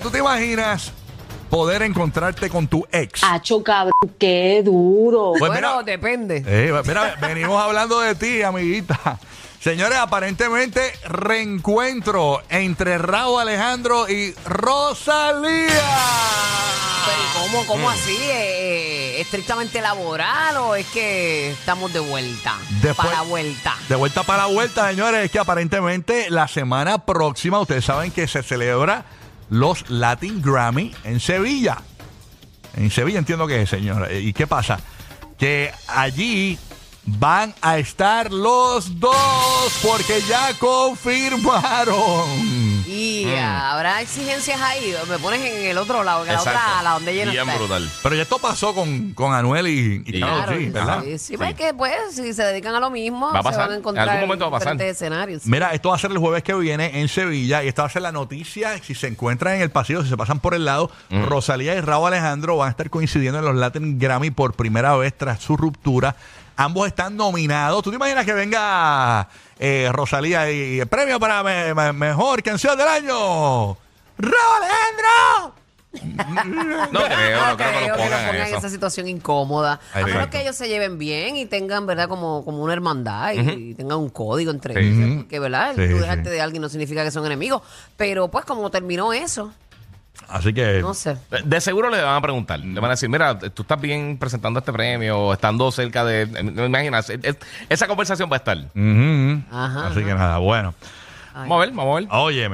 ¿tú te imaginas poder encontrarte con tu ex? Hacho, cabrón, qué duro. Pues bueno, mira- depende. Eh, mira, venimos hablando de ti, amiguita. Señores, aparentemente reencuentro entre Raúl Alejandro y Rosalía. Pero, ¿y ¿Cómo, cómo así? Eh, eh, ¿Estrictamente laboral o es que estamos de vuelta? Después- Para vuelta. De vuelta para la vuelta, señores, es que aparentemente la semana próxima, ustedes saben que se celebra los Latin Grammy en Sevilla. En Sevilla entiendo que es, señores. ¿Y qué pasa? Que allí van a estar los dos porque ya confirmaron. Y habrá exigencias ahí. Me pones en el otro lado, en la Exacto. otra, la donde lleno Bien está. brutal. Pero ya esto pasó con, con Anuel y, y Y- Karol Claro, G, ¿verdad? sí, sí, pues que pues si se dedican a lo mismo, Va a se van a encontrar En algún momento va a pasar. diferentes escenarios. Mira, esto va a ser el jueves que viene en Sevilla y esta va a ser la noticia. Si se encuentran en el pasillo, si se pasan por el lado, Rosalía y Raúl Alejandro van a estar coincidiendo en los Latin Grammy por primera vez tras su ruptura. Ambos están nominados. ¿Tú te imaginas que venga eh, Rosalía y el premio para me- me- mejor canción del año? ¡Raúl Alejandro! No creo, no creo que lo pongan pongan en en eso. esa situación incómoda. Ahí a menos exacto. que ellos se lleven bien y tengan, ¿verdad? Como, como una hermandad y, y tengan un código entre Sí. ellos. Porque, ¿verdad? Sí, Tú sí. dejarte de alguien no significa que son enemigos. Pero, pues, como terminó eso, Así que. no sé. De seguro le van a preguntar. Le van a decir, mira, tú estás bien presentando este premio, estando cerca de... ¿Me imaginas? Es- es- esa conversación va a estar. Ajá, Así ajá. que nada, bueno. Ay. Vamos a ver, vamos a ver. Óyeme.